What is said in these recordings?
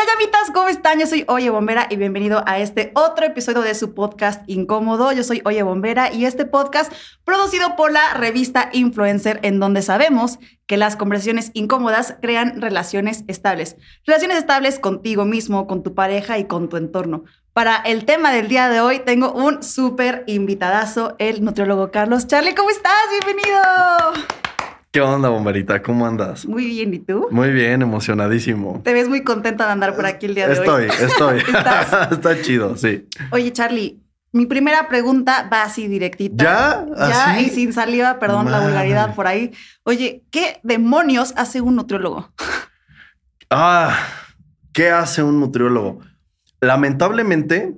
Hola llamitas, ¿cómo están? Yo soy Oye Bombera y bienvenido a este otro episodio de su podcast Incómodo. Yo soy Oye Bombera y este podcast producido por la revista Influencer en donde sabemos que las conversaciones incómodas crean relaciones estables. Relaciones estables contigo mismo, con tu pareja y con tu entorno. Para el tema del día de hoy tengo un súper invitadazo, el nutriólogo Carlos. Charlie, ¿cómo estás? Bienvenido. ¿Qué onda, bomberita? ¿Cómo andas? Muy bien, ¿y tú? Muy bien, emocionadísimo. Te ves muy contenta de andar por aquí el día de estoy, hoy. Estoy, estoy. Está chido, sí. Oye, Charlie, mi primera pregunta va así directita. ¿Ya? Ya, ¿Así? y sin saliva, perdón la vulgaridad por ahí. Oye, ¿qué demonios hace un nutriólogo? Ah, ¿qué hace un nutriólogo? Lamentablemente,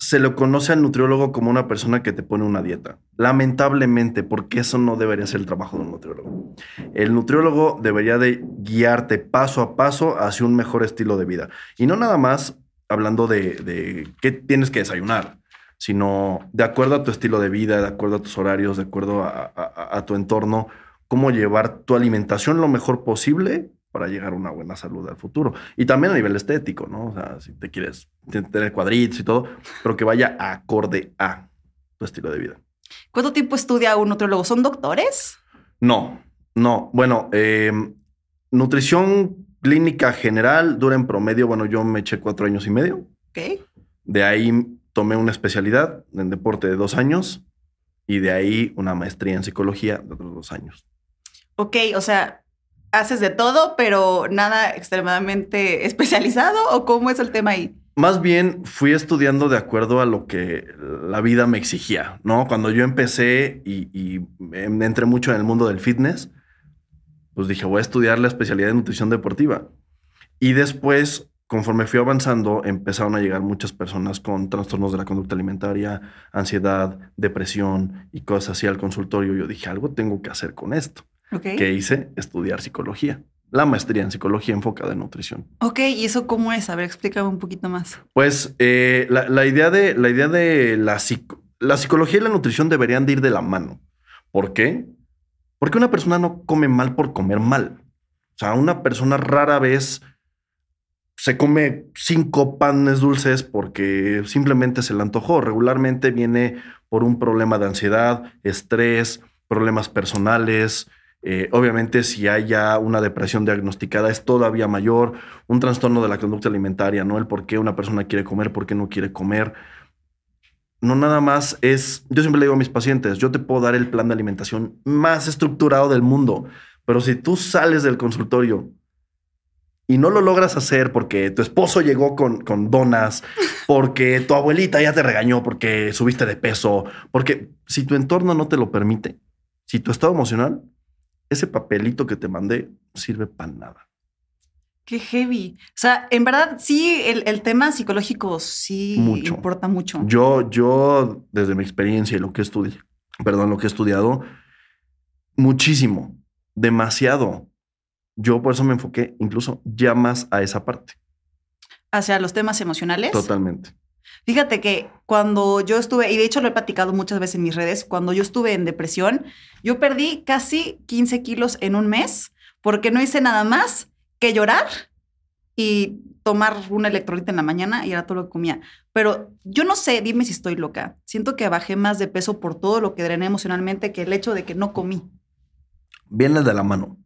se lo conoce al nutriólogo como una persona que te pone una dieta. Lamentablemente, porque eso no debería ser el trabajo de un nutriólogo. El nutriólogo debería de guiarte paso a paso hacia un mejor estilo de vida. Y no nada más hablando de, qué tienes que desayunar, sino de acuerdo a tu estilo de vida, de acuerdo a tus horarios, de acuerdo a- a tu entorno, cómo llevar tu alimentación lo mejor posible para llegar a una buena salud al futuro. Y también a nivel estético, ¿no? O sea, si te quieres tener cuadritos y todo, pero que vaya acorde a tu estilo de vida. ¿Cuánto tiempo estudia un nutriólogo? ¿Son doctores? No, no. Bueno, eh, nutrición clínica general dura en promedio, bueno, yo me eché cuatro años y medio. Ok. De ahí tomé una especialidad en deporte de dos años y de ahí una maestría en psicología de otros dos años. Ok, o sea, haces de todo, pero nada extremadamente especializado o cómo es el tema ahí? Más bien fui estudiando de acuerdo a lo que la vida me exigía, ¿no? Cuando yo empecé y, me entré mucho en el mundo del fitness, pues dije, voy a estudiar la especialidad de nutrición deportiva. Y después, conforme fui avanzando, empezaron a llegar muchas personas con trastornos de la conducta alimentaria, ansiedad, depresión y cosas así al consultorio. Yo dije, algo tengo que hacer con esto. ¿Qué hice? Estudiar psicología. La maestría en psicología enfocada en nutrición. Ok, ¿y eso cómo es? A ver, explícame un poquito más. Pues eh, la, la idea de la idea de la, psico- la psicología y la nutrición deberían de ir de la mano. ¿Por qué? Porque una persona no come mal por comer mal. O sea, una persona rara vez se come cinco panes dulces porque simplemente se le antojó. Regularmente viene por un problema de ansiedad, estrés, problemas personales. Eh, obviamente, si hay ya una depresión diagnosticada, es todavía mayor. Un trastorno de la conducta alimentaria, ¿no? El por qué una persona quiere comer, por qué no quiere comer. No nada más es, yo siempre le digo a mis pacientes, yo te puedo dar el plan de alimentación más estructurado del mundo, pero si tú sales del consultorio y no lo logras hacer porque tu esposo llegó con, con donas, porque tu abuelita ya te regañó porque subiste de peso, porque si tu entorno no te lo permite, si tu estado emocional, ese papelito que te mandé sirve para nada. Qué heavy. O sea, en verdad, sí, el, el tema psicológico sí Mucho. importa mucho. Yo, yo, desde mi experiencia y lo que estudié, perdón, lo que he estudiado, muchísimo, demasiado. Yo por eso me enfoqué incluso ya más a esa parte. Hacia los temas emocionales. Totalmente. Fíjate que cuando yo estuve, y de hecho lo he platicado muchas veces en mis redes, cuando yo estuve en depresión, yo perdí casi 15 kilos en un mes porque no hice nada más que llorar y tomar un electrolito en la mañana y era todo lo que comía. Pero yo no sé, dime si estoy loca. Siento que bajé más de peso por todo lo que drené emocionalmente que el hecho de que no comí. Viene de la mano.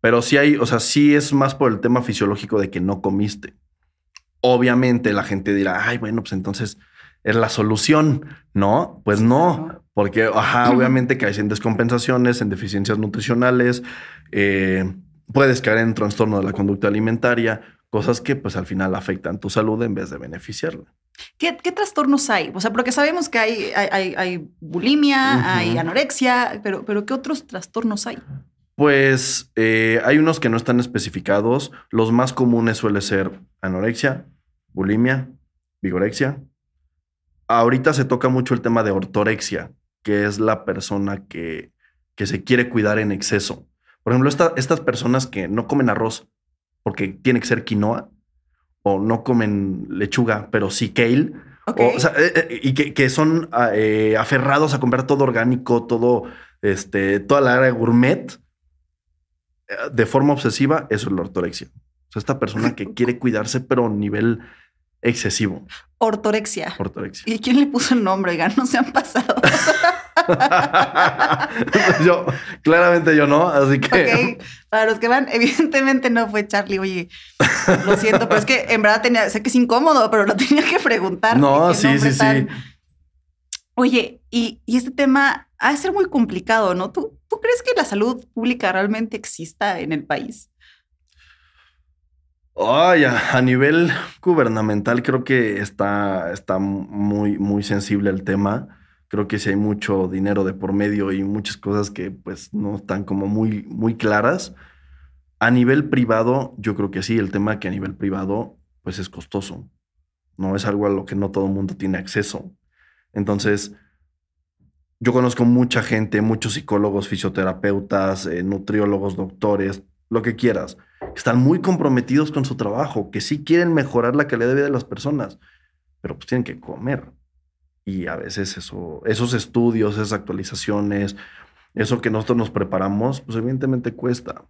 Pero sí hay, o sea, sí es más por el tema fisiológico de que no comiste. Obviamente la gente dirá, ay, bueno, pues entonces es la solución. No, pues no. Porque, ajá, obviamente caes en descompensaciones, en deficiencias nutricionales, eh, puedes caer en trastorno de la conducta alimentaria, cosas que pues al final afectan tu salud en vez de beneficiarla. ¿Qué, qué trastornos hay? O sea, porque sabemos que hay, hay, hay- hay bulimia, hay anorexia, pero, pero ¿qué otros trastornos hay? Pues eh, hay unos que no están especificados. Los más comunes suele ser anorexia, bulimia, vigorexia. Ahorita se toca mucho el tema de ortorexia, que es la persona que, que se quiere cuidar en exceso. Por ejemplo, esta- estas personas que no comen arroz porque tiene que ser quinoa, o no comen lechuga, pero sí kale, o, o sea, eh, eh, y que, que son ah, eh, aferrados a comprar todo orgánico, todo, este, toda la área gourmet, de forma obsesiva, eso es la ortorexia. O sea, esta persona que quiere cuidarse, pero a nivel excesivo. Ortorexia. Ortorexia. ¿Y quién le puso el nombre? Oigan, no se han pasado. yo, claramente yo no, así que. Ok, para los que van, evidentemente no fue Charlie. Oye, lo siento, pero es que en verdad tenía, sé que es incómodo, pero lo tenía que preguntar. No, sí, sí, sí. Oye, y, y, este tema ha de ser muy complicado, ¿no? ¿Tú, ¿Tú crees que la salud pública realmente exista en el país? Ay, a, nivel gubernamental creo que está, está muy, muy sensible el tema. Creo que si hay mucho dinero de por medio y muchas cosas que pues no están como muy, muy claras. A nivel privado, yo creo que sí, el tema que a nivel privado pues es costoso. No es algo a lo que no todo el mundo tiene acceso. Entonces, yo conozco mucha gente, muchos psicólogos, fisioterapeutas, eh, nutriólogos, doctores, lo que quieras están muy comprometidos con su trabajo, que sí quieren mejorar la calidad de vida de las personas, pero pues tienen que comer. Y a veces eso, esos estudios, esas actualizaciones, eso que nosotros nos preparamos, pues evidentemente cuesta.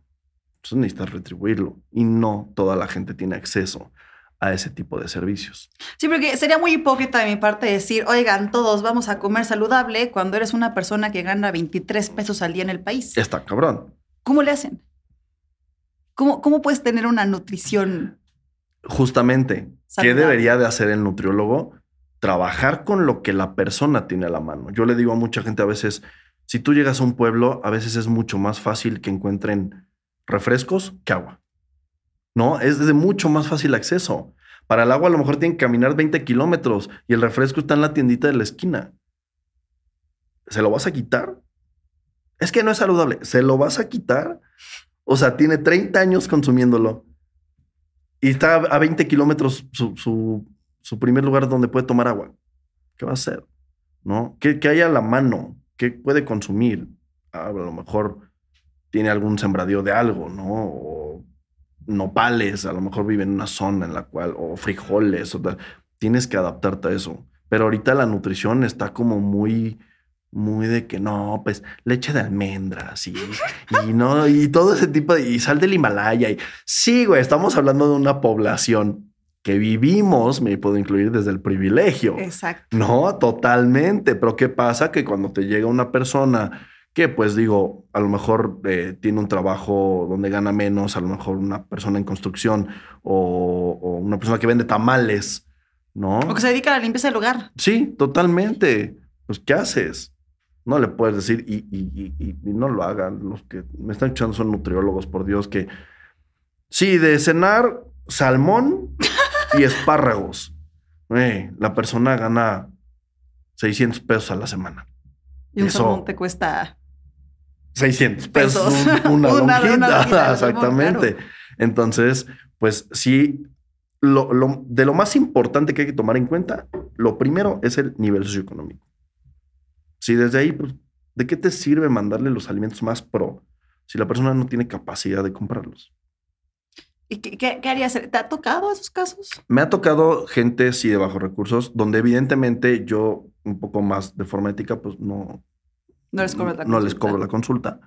Entonces necesitas retribuirlo. Y no toda la gente tiene acceso a ese tipo de servicios. Sí, porque sería muy hipócrita de mi parte decir, oigan, todos vamos a comer saludable cuando eres una persona que gana 23 pesos al día en el país. Está cabrón. ¿Cómo le hacen? ¿Cómo, puedes tener una nutrición? Justamente, ¿qué debería de hacer el nutriólogo? Trabajar con lo que la persona tiene a la mano. Yo le digo a mucha gente a veces, si tú llegas a un pueblo, a veces es mucho más fácil que encuentren refrescos que agua. ¿No? Es de mucho más fácil acceso. Para el agua a lo mejor tienen que caminar 20 kilómetros y el refresco está en la tiendita de la esquina. ¿Se lo vas a quitar? Es que no es saludable. ¿Se lo vas a quitar? O sea, tiene 30 años consumiéndolo. Y está a 20 kilómetros su, primer lugar donde puede tomar agua. ¿Qué va a hacer? ¿No? ¿Qué, hay a la mano? ¿Qué puede consumir? Ah, a lo mejor tiene algún sembradío de algo, ¿no? O nopales, a lo mejor vive en una zona en la cual, o frijoles, o. Tienes que adaptarte a eso. Pero ahorita la nutrición está como muy muy de que no, pues leche de almendras y, y no, y todo ese tipo de, y sal del Himalaya. Y sí, güey, estamos hablando de una población que vivimos, me puedo incluir desde el privilegio. Exacto. No, totalmente. Pero ¿qué pasa? Que cuando te llega una persona que, pues digo, a lo mejor eh, tiene un trabajo donde gana menos, a lo mejor una persona en construcción o, o una persona que vende tamales, ¿no? O que se dedica a la limpieza del lugar. Sí, totalmente. Pues, ¿qué haces? No le puedes decir, y, no lo hagan. Los que me están escuchando son nutriólogos, por Dios, que sí, de cenar salmón y espárragos. la persona gana 600 pesos a la semana. Y un salmón te cuesta 600 pesos. una, lonjita. Exactamente. Entonces, pues sí, de lo más importante que hay que tomar en cuenta, lo primero es el nivel socioeconómico. Si desde ahí, pues, ¿de qué te sirve mandarle los alimentos más pro si la persona no tiene capacidad de comprarlos? ¿Y qué, harías? ¿Te ha tocado esos casos? Me ha tocado gente, sí, de bajos recursos, donde evidentemente yo, un poco más de forma ética, pues no... No les cobro la consulta. No les cobro la consulta.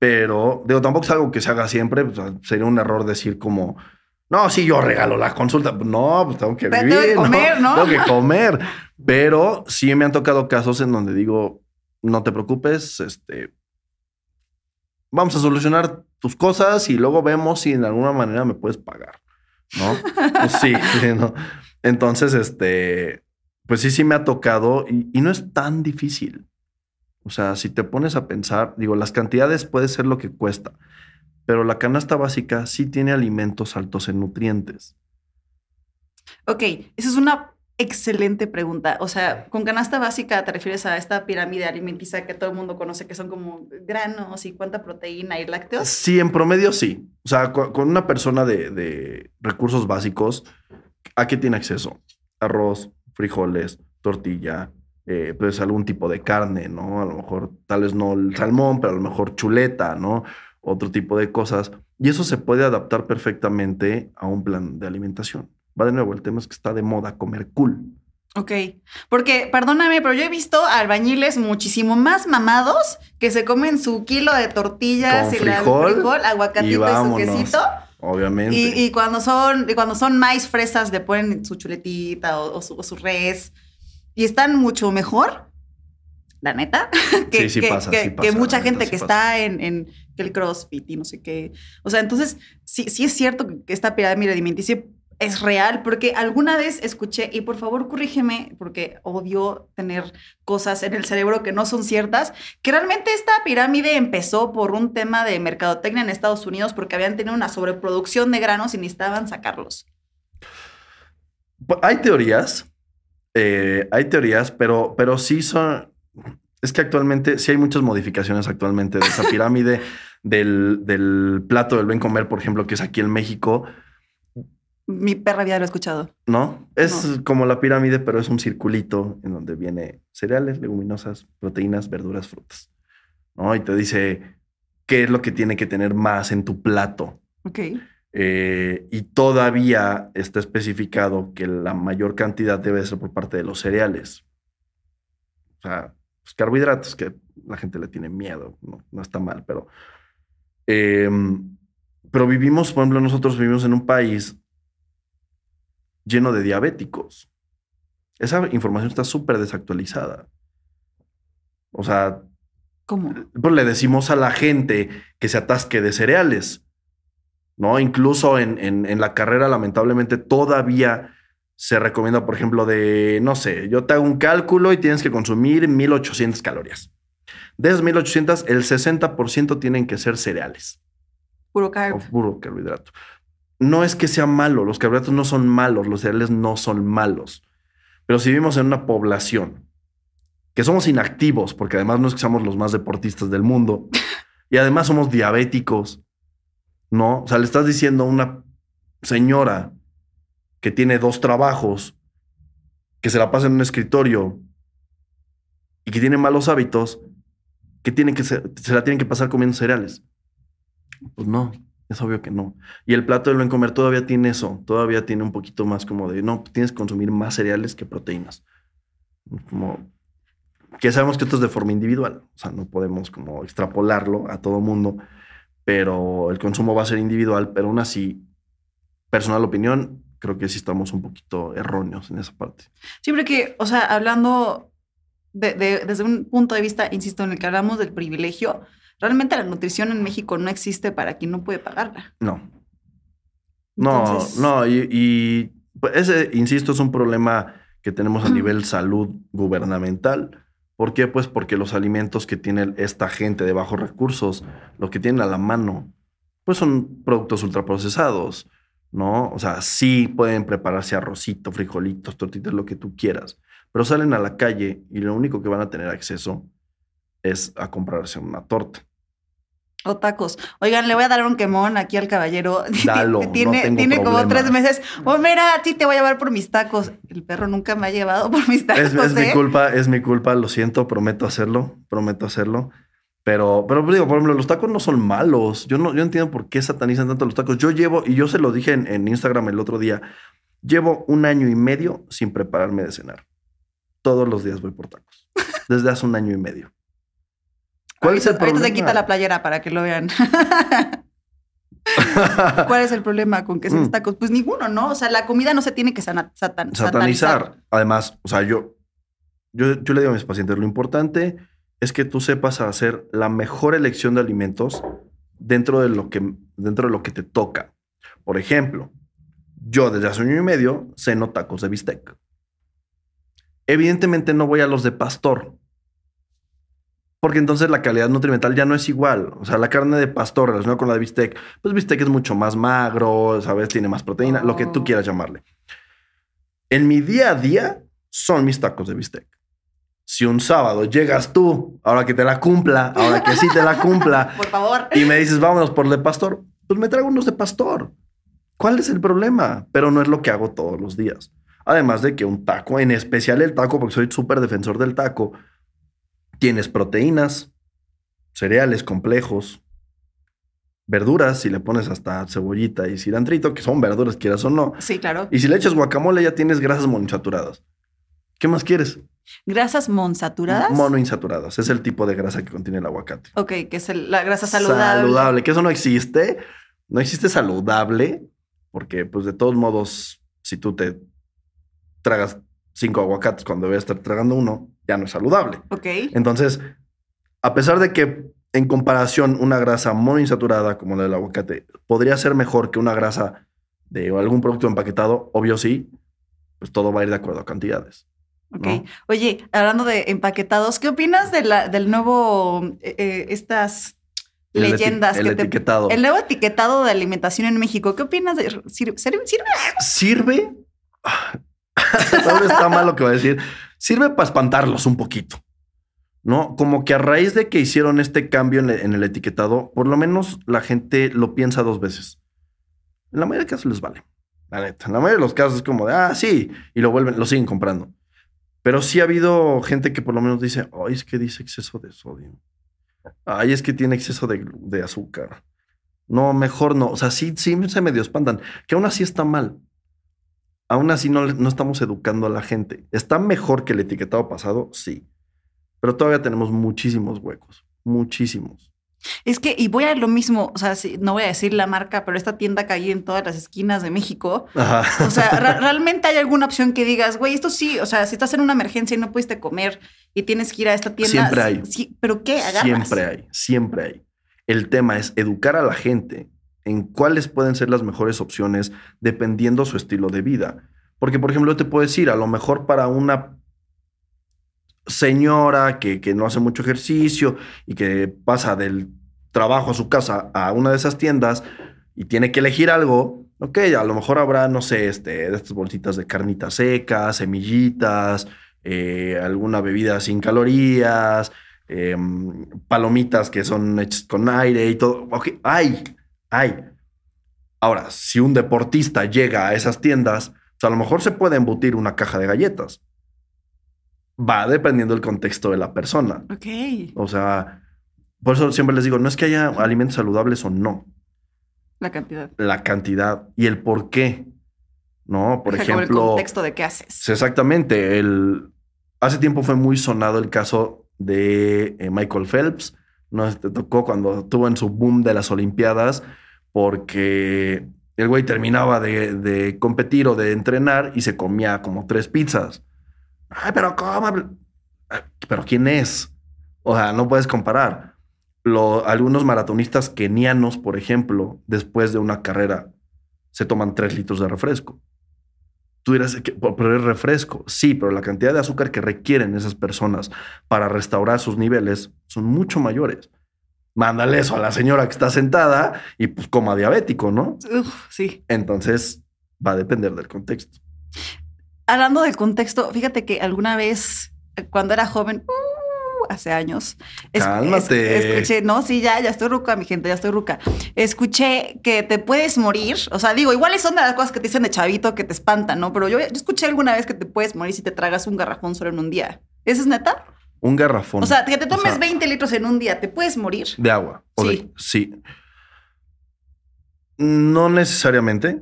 Pero, digo, tampoco es algo que se haga siempre. Pues, sería un error decir como... No, sí, yo regalo la consulta. No, pues tengo que vivir. Tengo que comer, ¿no? Tengo que comer. Pero sí me han tocado casos en donde digo, no te preocupes, este, vamos a solucionar tus cosas y luego vemos si en alguna manera me puedes pagar, ¿no? Pues sí, ¿no? Entonces, este, pues sí, sí me ha tocado y, y no es tan difícil. O sea, si te pones a pensar, digo, las cantidades puede ser lo que cuesta, pero la canasta básica sí tiene alimentos altos en nutrientes. Ok, esa es una excelente pregunta. O sea, con canasta básica te refieres a esta pirámide alimenticia que todo el mundo conoce, que son como granos y cuánta proteína y lácteos. Sí, en promedio sí. O sea, con una persona de, recursos básicos, ¿a qué tiene acceso? Arroz, frijoles, tortilla, eh, pues algún tipo de carne, ¿no? A lo mejor, tal vez no el salmón, pero a lo mejor chuleta, ¿no? Otro tipo de cosas. Y eso se puede adaptar perfectamente a un plan de alimentación. Va de nuevo, el tema es que está de moda comer cool. Ok, porque perdóname, pero yo he visto albañiles muchísimo más mamados que se comen su kilo de tortillas y frijol, frijol aguacatito y, su quesito Obviamente. Y, y cuando son, y cuando son maíz fresas, le ponen su chuletita o, o su, o su res. Y están mucho mejor, la neta, que, Sí, sí que- pasa, que- sí que pasa, mucha neta, gente que está en, en que el CrossFit y no sé qué. O sea, entonces, sí, sí es cierto que esta pirámide alimenticia es real, porque alguna vez escuché, y por favor corrígeme, porque odio tener cosas en el cerebro que no son ciertas, que realmente esta pirámide empezó por un tema de mercadotecnia en Estados Unidos, porque habían tenido una sobreproducción de granos y necesitaban sacarlos. Hay teorías, eh, hay teorías, pero, pero sí son. Es que actualmente sí hay muchas modificaciones actualmente de esa pirámide del, del plato del buen comer, por ejemplo, que es aquí en México, Mi perra había lo escuchado. ¿no? Es No. como la pirámide, pero es un circulito en donde viene cereales, leguminosas, proteínas, verduras, frutas, ¿no? Y te dice qué es lo que tiene que tener más en tu plato. Ok. Eh, y todavía está especificado que la mayor cantidad debe ser por parte de los cereales. O sea, pues, carbohidratos que la gente le tiene miedo, no, no está mal, pero... em, pero vivimos, por ejemplo, nosotros vivimos en un país lleno de diabéticos. Esa información está súper desactualizada. O sea, ¿Cómo? pues le decimos a la gente que se atasque de cereales, ¿no? Incluso en, en- en la carrera, lamentablemente, todavía se recomienda, por ejemplo, de, no sé, yo te hago un cálculo y tienes que consumir 1800 calorías. De esas 1800, el 60% tienen que ser cereales Puro carb. o puro carbohidrato. No es que sea malo, los carbohidratos no son malos, los cereales no son malos. Pero si vivimos en una población que somos inactivos, porque además no es que seamos los más deportistas del mundo, y además somos diabéticos, ¿no? O sea, le estás diciendo a una señora que tiene dos trabajos, que se la pasa en un escritorio y que tiene malos hábitos, que, tiene que se, se la tienen que pasar comiendo cereales. Pues no, es obvio que no. Y el plato del buen comer todavía tiene eso, todavía tiene un poquito más como de, no, tienes que consumir más cereales que proteínas. Como que sabemos que esto es de forma individual, o sea, no podemos como extrapolarlo a todo mundo, pero el consumo va a ser individual, pero aún así, personal opinión, creo que sí estamos un poquito erróneos en esa parte. Siempre que, o sea, hablando de- de- desde un punto de vista, insisto, en el que hablamos del privilegio, realmente la nutrición en México no existe para quien no puede pagarla. No, no, Entonces, no, y, y, pues, ese, insisto, es un problema que tenemos a nivel salud gubernamental. ¿Por qué? Pues porque los alimentos que tiene esta gente de bajos recursos, lo que tienen a la mano, pues son productos ultraprocesados, ¿no? O sea, sí pueden prepararse arrocito, frijolitos, tortitas, lo que tú quieras, pero salen a la calle y lo único que van a tener acceso es a comprarse una torta. O tacos. Oigan, le voy a dar un quemón aquí al caballero. Dalo, no tiene tengo tiene como tres meses. Oh, mira, a ti te voy a llevar por mis tacos. El perro nunca me ha llevado por mis tacos. Es, es mi ¿eh? culpa, es mi culpa, lo siento, prometo hacerlo, prometo hacerlo. Pero, pero digo, por ejemplo, los tacos no son malos. Yo no, yo entiendo por qué satanizan tanto los tacos. Yo llevo, y yo se lo dije en, en Instagram el otro día, llevo un año y medio sin prepararme de cenar. Todos los días voy por tacos. Desde hace un año y medio. ¿Cuál es el Ahorita problema? se quita la playera para que lo vean. ¿Cuál es el problema con que sean Mm. tacos? Pues ninguno, ¿no? O sea, la comida no se tiene que satan- satanizar. Además, o sea, yo, yo, yo le digo a mis pacientes, lo importante es que tú sepas hacer la mejor elección de alimentos dentro de lo que, dentro de lo que te toca. Por ejemplo, yo desde hace un año y medio ceno tacos de bistec. Evidentemente no voy a los de pastor. Porque entonces la calidad nutrimental ya no es igual. O sea, la carne de pastor relacionada con la de bistec, pues bistec es mucho más magro, ¿sabes? Tiene más proteína, lo que tú Oh. quieras llamarle. En mi día a día son mis tacos de bistec. Si un sábado llegas tú, ahora que te la cumpla, ahora que sí te la cumpla, Por favor. y me dices, vámonos por el de pastor, pues me traigo unos de pastor. ¿Cuál es el problema? Pero no es lo que hago todos los días. Además de que un taco, en especial el taco, porque soy súper defensor del taco, tienes proteínas, cereales complejos, verduras, si le pones hasta cebollita y cilantrito, que son verduras, quieras o no. Sí, claro. Y si le echas guacamole, ya tienes grasas monoinsaturadas. ¿Qué más quieres? ¿Grasas monsaturadas? Monoinsaturadas. Es el tipo de grasa que contiene el aguacate. Ok, que es el- la grasa saludable. Saludable, que eso no existe. No existe saludable, porque pues de todos modos, si tú te tragas cinco aguacates cuando debes estar tragando uno, ya no es saludable. Ok. Entonces, a pesar de que en comparación una grasa monoinsaturada como la del aguacate podría ser mejor que una grasa de algún producto empaquetado, obvio sí, pues todo va a ir de acuerdo a cantidades. Ok. ¿no? Oye, hablando de empaquetados, ¿qué opinas de la, del nuevo, eh, eh, estas El leyendas? el que te- etiquetado. el nuevo etiquetado de alimentación en México. ¿Qué opinas de sirve? sirve- sirve? Está mal lo que voy a decir. Sirve para espantarlos un poquito. ¿No? Como que a raíz de que hicieron este cambio en, el- en el etiquetado, por lo menos la gente lo piensa dos veces. En la mayoría de casos les vale. La neta. En la mayoría de los casos es como de, ah, sí, y lo vuelven, lo siguen comprando. Pero sí ha habido gente que por lo menos dice, ay, es que dice exceso de sodio. Ay, es que tiene exceso de, azúcar. No, mejor no. O sea, sí, sí se medio espantan. Que aún así está mal. Aún así no, no estamos educando a la gente. ¿Está mejor que el etiquetado pasado? Sí. Pero todavía tenemos muchísimos huecos. Muchísimos. Es que, y voy a lo mismo, o sea, no voy a decir la marca, pero esta tienda hay en todas las esquinas de México. Ajá. O sea, realmente hay alguna opción que digas, güey, esto sí, o sea, si estás en una emergencia y no pudiste comer y tienes que ir a esta tienda. Siempre hay. sí, pero ¿qué? Agarras. Siempre hay, siempre hay. El tema es educar a la gente en cuáles pueden ser las mejores opciones dependiendo su estilo de vida. Porque, por ejemplo, yo te puedo decir, a lo mejor para una señora que, que no hace mucho ejercicio y que pasa del trabajo a su casa a una de esas tiendas y tiene que elegir algo, ok, a lo mejor habrá, no sé, este, estas bolsitas de carnitas secas, semillitas, eh, alguna bebida sin calorías, eh, palomitas que son hechas con aire y todo. Ok, hay, hay. Ahora, si un deportista llega a esas tiendas, pues a lo mejor se puede embutir una caja de galletas. Va dependiendo del contexto de la persona. Ok. O sea, por eso siempre les digo, no es que haya alimentos saludables o no, La cantidad. la cantidad y el por qué. No, por ejemplo, el contexto de qué haces. Exactamente. El, hace tiempo fue muy sonado el caso de eh, Michael Phelps. No te tocó cuando estuvo en su boom de las Olimpiadas, porque el güey terminaba de, de competir o de entrenar y se comía como tres pizzas. Ay, pero ¿cómo? Pero ¿quién es? O sea, no puedes comparar. Lo- algunos maratonistas kenianos, por ejemplo, después de una carrera, se toman tres litros de refresco. Tú dirás, que- pero es refresco. Sí, pero la cantidad de azúcar que requieren esas personas para restaurar sus niveles son mucho mayores. Mándale eso a la señora que está sentada y pues coma diabético, ¿no? Uf, sí. Entonces va a depender del contexto. Hablando del contexto, fíjate que alguna vez, eh, cuando era joven, uh, hace años, es- Cálmate. es- escuché, no, sí, ya, ya estoy ruca, mi gente, ya estoy ruca. Escuché que te puedes morir, o sea, digo, igual son de las cosas que te dicen de chavito que te espantan, ¿no? Pero yo, yo escuché alguna vez que te puedes morir si te tragas un garrafón solo en un día. ¿Eso es neta? Un garrafón. O sea, que te tomes sea, 20 litros en un día, ¿te puedes morir? de agua. o de- Sí. sí. No necesariamente.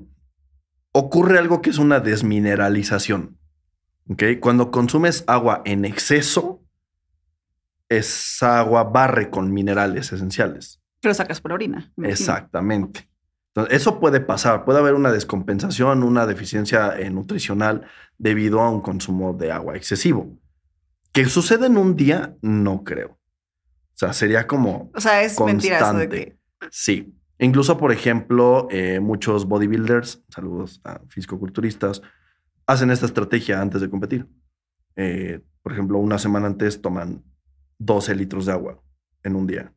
Ocurre algo que es una desmineralización. ¿Ok? Cuando consumes agua en exceso, esa agua barre con minerales esenciales. Que lo sacas por orina. Exactamente. Entonces, eso puede pasar. Puede haber una descompensación, una deficiencia eh, nutricional debido a un consumo de agua excesivo. ¿Que sucede en un día? No creo. O sea, sería como O sea, es mentira eso de constante. que. Sí. Incluso, por ejemplo, eh, muchos bodybuilders, saludos a fisicoculturistas, hacen esta estrategia antes de competir. Eh, por ejemplo, una semana antes toman 12 litros de agua en un día.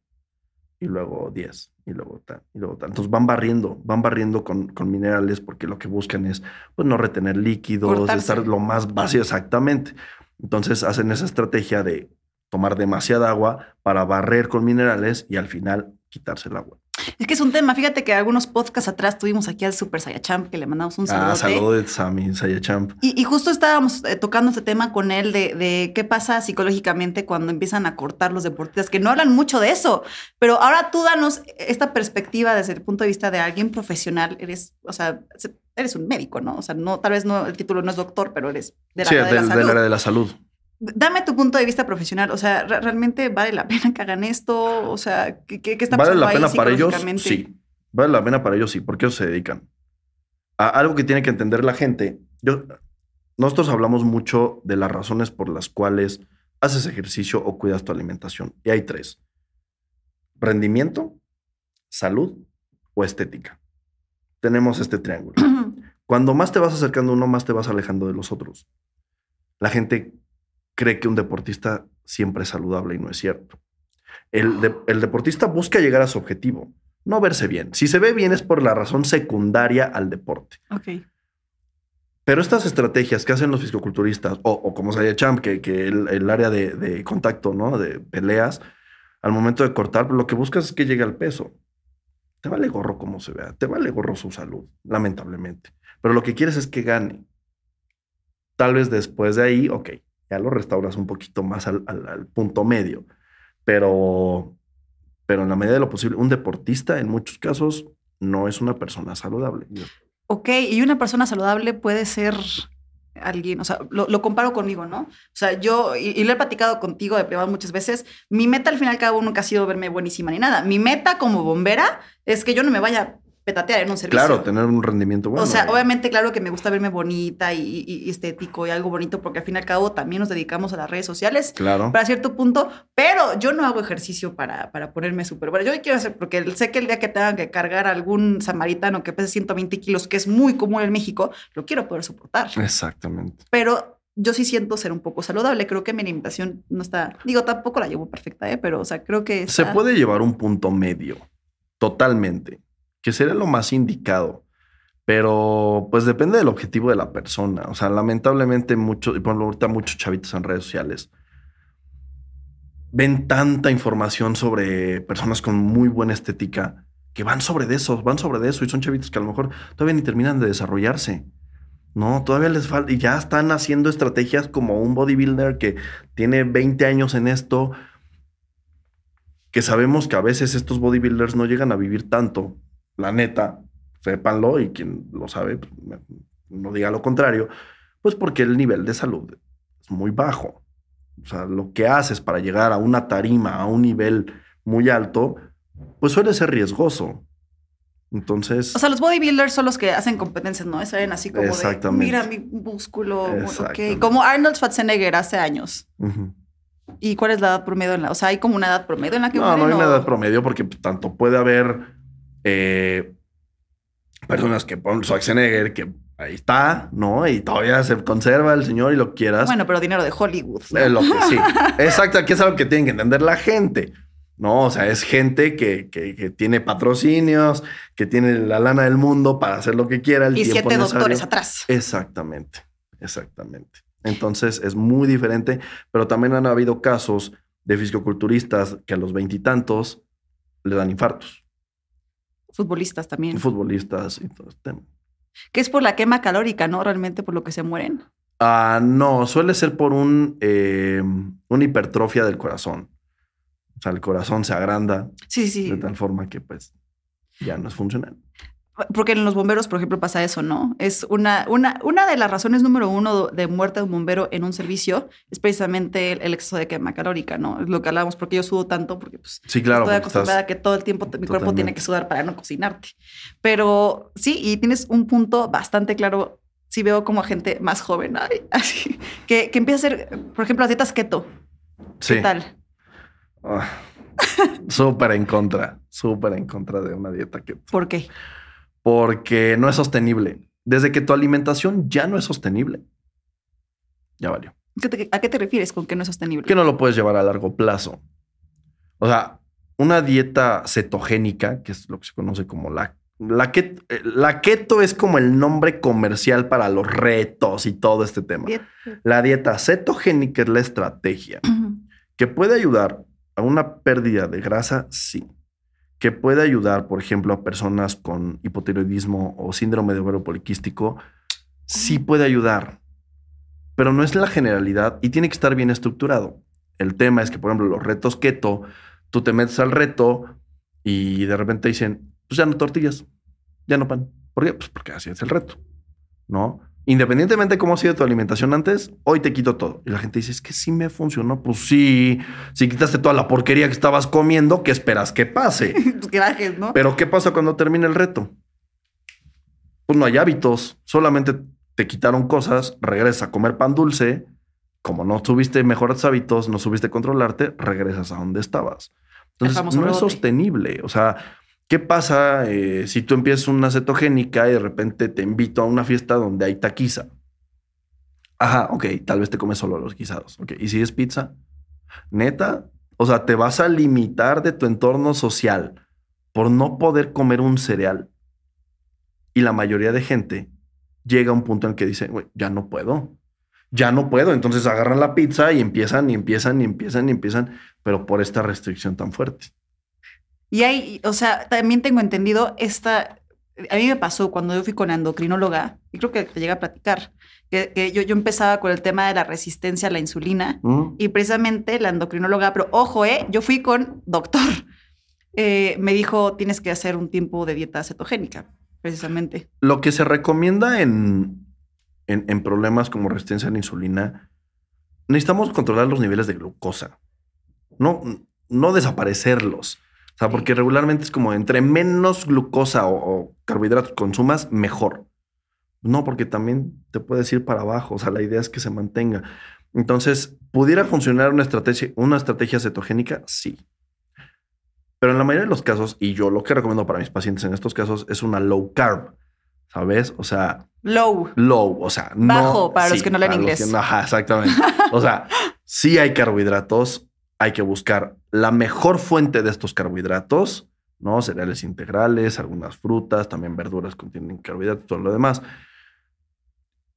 Y luego 10. Y luego tal. Y luego tal. Entonces van barriendo, van barriendo con, con minerales porque lo que buscan es pues, no retener líquidos, Cortarse. estar lo más vacío exactamente. Entonces hacen esa estrategia de tomar demasiada agua para barrer con minerales y al final quitarse el agua. Es que es un tema. Fíjate que algunos podcasts atrás tuvimos aquí al Super Sayachamp que le mandamos un saludo. Ah, saludos a mi Sayachamp. Y, y justo estábamos eh, tocando este tema con él de, de qué pasa psicológicamente cuando empiezan a cortar los deportistas, que no hablan mucho de eso. Pero ahora tú danos esta perspectiva desde el punto de vista de alguien profesional. Eres, o sea, se- eres un médico, ¿no? O sea, no, tal vez no, el título no es doctor, pero eres de la, Sí, área de la del, salud. del área de la salud. Dame tu punto de vista profesional. O sea, ¿re- ¿realmente vale la pena que hagan esto? O sea, ¿qué, qué- está ¿Vale pasando la ahí pena para ellos? Sí. Vale la pena para ellos, sí, porque ellos se dedican. A algo que tiene que entender la gente. Yo, nosotros hablamos mucho de las razones por las cuales haces ejercicio o cuidas tu alimentación. Y hay tres. Rendimiento, salud o estética. Tenemos este triángulo. Cuando más te vas acercando a uno, más te vas alejando de los otros. La gente cree que un deportista siempre es saludable y no es cierto. El, el deportista busca llegar a su objetivo, no verse bien. Si se ve bien es por la razón secundaria al deporte. Ok. Pero estas estrategias que hacen los fisicoculturistas, o, o como sería Champ, que, que el, el área de, de contacto, ¿no? De peleas, al momento de cortar, lo que buscas es que llegue al peso. Te vale gorro como se vea, te vale gorro su salud, lamentablemente. Pero lo que quieres es que gane. Tal vez después de ahí, ok, ya lo restauras un poquito más al, al- al punto medio. Pero, pero en la medida de lo posible, un deportista en muchos casos no es una persona saludable. Ok, y una persona saludable puede ser alguien, o sea, lo, lo comparo conmigo, ¿no? O sea, yo, y, y lo he platicado contigo de privado muchas veces, mi meta al final cada uno nunca ha sido verme buenísima ni nada. Mi meta como bombera es que yo no me vaya petatear en un servicio. Claro, tener un rendimiento bueno. o sea, obviamente, claro que me gusta verme bonita y, y- y estético y algo bonito, porque al fin y al cabo también nos dedicamos a las redes sociales Claro. para cierto punto, pero yo no hago ejercicio para, para ponerme súper buena. Yo quiero hacer, porque sé que el día que tengan que cargar a algún samaritano que pese 120 kilos, que es muy común en México, lo quiero poder soportar. Exactamente. Pero yo sí siento ser un poco saludable. Creo que mi alimentación no está, digo, tampoco la llevo perfecta, ¿eh? pero, o sea, creo que... Se puede llevar un punto medio, totalmente, que sería lo más indicado. Pero pues depende del objetivo de la persona. O sea, lamentablemente mucho, y por ahorita muchos chavitos en redes sociales ven tanta información sobre personas con muy buena estética que van sobre de eso, van sobre de eso y son chavitos que a lo mejor todavía ni terminan de desarrollarse. No, todavía les falta y ya están haciendo estrategias como un bodybuilder que tiene 20 años en esto, que sabemos que a veces estos bodybuilders no llegan a vivir tanto, la neta, sépanlo y quien lo sabe, pues, no diga lo contrario, pues porque el nivel de salud es muy bajo. O sea, lo que haces para llegar a una tarima, a un nivel muy alto, pues suele ser riesgoso. Entonces, O sea, los bodybuilders son los que hacen competencias, ¿no? Salen así como de, mira mi músculo, ok. Como Arnold Schwarzenegger hace años. ¿Y cuál es la edad promedio? En la, o sea, hay como una edad promedio en la que no, no hay una edad promedio porque tanto puede haber eh, personas que ponen Schwarzenegger, que ahí está, ¿no? Y todavía se conserva el señor y lo quieras. Bueno, pero dinero de Hollywood. ¿no? Es lo que sí. Exacto, aquí es algo que tienen que entender la gente. No, o sea, es gente que, que- que tiene patrocinios, que tiene la lana del mundo para hacer lo que quiera. El y siete necesario. doctores atrás. Exactamente, exactamente. Entonces es muy diferente, pero también han habido casos de fisicoculturistas que a los veintitantos le dan infartos, Futbolistas también. futbolistas y todo este tema. que es por la quema calórica, ¿no? Realmente por lo que se mueren. Ah, no, suele ser por un, eh, una hipertrofia del corazón. O sea, el corazón se agranda Sí, sí. de tal forma que pues ya no es funcional. Porque en los bomberos, por ejemplo, pasa eso, ¿no? Es una, una, una de las razones número uno de muerte de un bombero en un servicio es precisamente el, el exceso de quema calórica, ¿no? Es lo que hablábamos, porque yo sudo tanto, porque pues Sí, claro. estoy acostumbrada estás- a que todo el tiempo mi cuerpo tiene que sudar para no cocinarte. Pero sí, y tienes un punto bastante claro. Si veo como a gente más joven, ay, así, que, que empieza a hacer, por ejemplo, las dietas keto. sí. ¿Qué tal? Ah, súper en contra, súper en contra de una dieta que ¿Por qué? Porque no es sostenible. Desde que tu alimentación ya no es sostenible, ya valió. ¿Qué te- ¿A qué te refieres con que no es sostenible? Que no lo puedes llevar a largo plazo. O sea, una dieta cetogénica, que es lo que se conoce como la la, ket- eh, la keto es como el nombre comercial para los retos y todo este tema. La dieta cetogénica es la estrategia que puede ayudar a una pérdida de grasa, sí. Que puede ayudar, por ejemplo, a personas con hipotiroidismo o síndrome de ovario poliquístico, sí puede ayudar. Pero no es la generalidad y tiene que estar bien estructurado. El tema es que, por ejemplo, los retos keto, tú te metes al reto y de repente dicen, pues ya no tortillas, ya no pan. ¿Por qué? Pues porque así es el reto, ¿no? Independientemente de cómo ha sido tu alimentación antes, hoy te quito todo. Y la gente dice, es que sí me funcionó. Pues sí, si quitaste toda la porquería que estabas comiendo, ¿qué esperas que pase? Pues que bajes, ¿no? Pero ¿qué pasa cuando termina el reto? Pues no hay hábitos, solamente te quitaron cosas, regresas a comer pan dulce, como no tuviste mejores hábitos, no subiste controlarte, regresas a donde estabas. Entonces, no es sostenible. O sea, ¿qué pasa eh, si tú empiezas una cetogénica y de repente te invito a una fiesta donde hay taquiza? Ajá, ok, tal vez te comes solo los guisados. Ok, ¿y si es pizza? Neta, o sea, te vas a limitar de tu entorno social por no poder comer un cereal. Y la mayoría de gente llega a un punto en el que dice, "Güey, ya no puedo. Ya no puedo. Entonces agarran la pizza y empiezan y empiezan y empiezan y empiezan, pero por esta restricción tan fuerte. Y hay, o sea, también tengo entendido esta. A mí me pasó cuando yo fui con la endocrinóloga, y creo que te llega a platicar, que, que yo, yo empezaba con el tema de la resistencia a la insulina, ¿Mm? y precisamente la endocrinóloga, pero ojo, eh, yo fui con doctor, eh, me dijo, tienes que hacer un tiempo de dieta cetogénica, precisamente. Lo que se recomienda en, en, en problemas como resistencia a la insulina, necesitamos controlar los niveles de glucosa, no, no desaparecerlos. O sea, porque regularmente es como entre menos glucosa o, o carbohidratos consumas, mejor. No, porque también te puedes ir para abajo. O sea, la idea es que se mantenga. Entonces, ¿pudiera funcionar una estrategia, una estrategia cetogénica? Sí. Pero en la mayoría de los casos, y yo lo que recomiendo para mis pacientes en estos casos es una low carb, ¿sabes? O sea, Low. low, o sea, no- Bajo, para los que no leen inglés. que no- ajá, exactamente. O sea, sí hay carbohidratos, hay que buscar la mejor fuente de estos carbohidratos, ¿no? Cereales integrales, algunas frutas, también verduras contienen carbohidratos, todo lo demás.